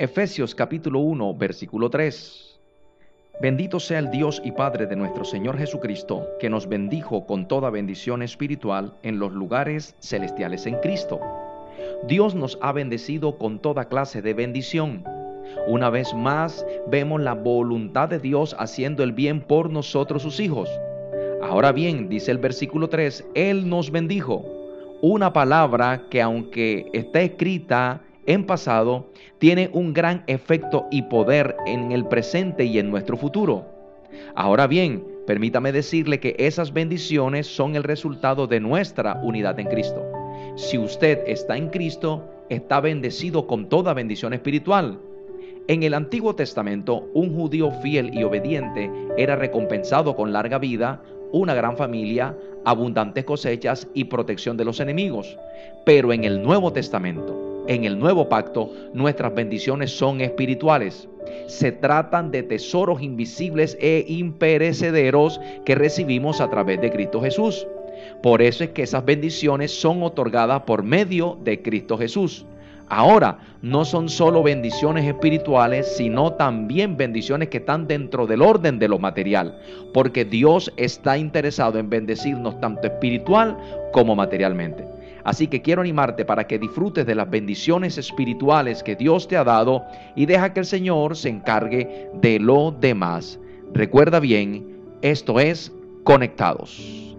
Efesios capítulo 1, versículo 3. Bendito sea el Dios y Padre de nuestro Señor Jesucristo, que nos bendijo con toda bendición espiritual en los lugares celestiales en Cristo. Dios nos ha bendecido con toda clase de bendición. Una vez más vemos la voluntad de Dios haciendo el bien por nosotros sus hijos. Ahora bien, dice el versículo 3, Él nos bendijo. Una palabra que aunque está escrita en pasado, tiene un gran efecto y poder en el presente y en nuestro futuro. Ahora bien, permítame decirle que esas bendiciones son el resultado de nuestra unidad en Cristo. Si usted está en Cristo, está bendecido con toda bendición espiritual. En el Antiguo Testamento, un judío fiel y obediente era recompensado con larga vida, una gran familia, abundantes cosechas y protección de los enemigos. Pero en el Nuevo Testamento, en el nuevo pacto, nuestras bendiciones son espirituales. Se tratan de tesoros invisibles e imperecederos que recibimos a través de Cristo Jesús. Por eso es que esas bendiciones son otorgadas por medio de Cristo Jesús. Ahora, no son solo bendiciones espirituales, sino también bendiciones que están dentro del orden de lo material, porque Dios está interesado en bendecirnos tanto espiritual como materialmente. Así que quiero animarte para que disfrutes de las bendiciones espirituales que Dios te ha dado y deja que el Señor se encargue de lo demás. Recuerda bien, esto es Conectados.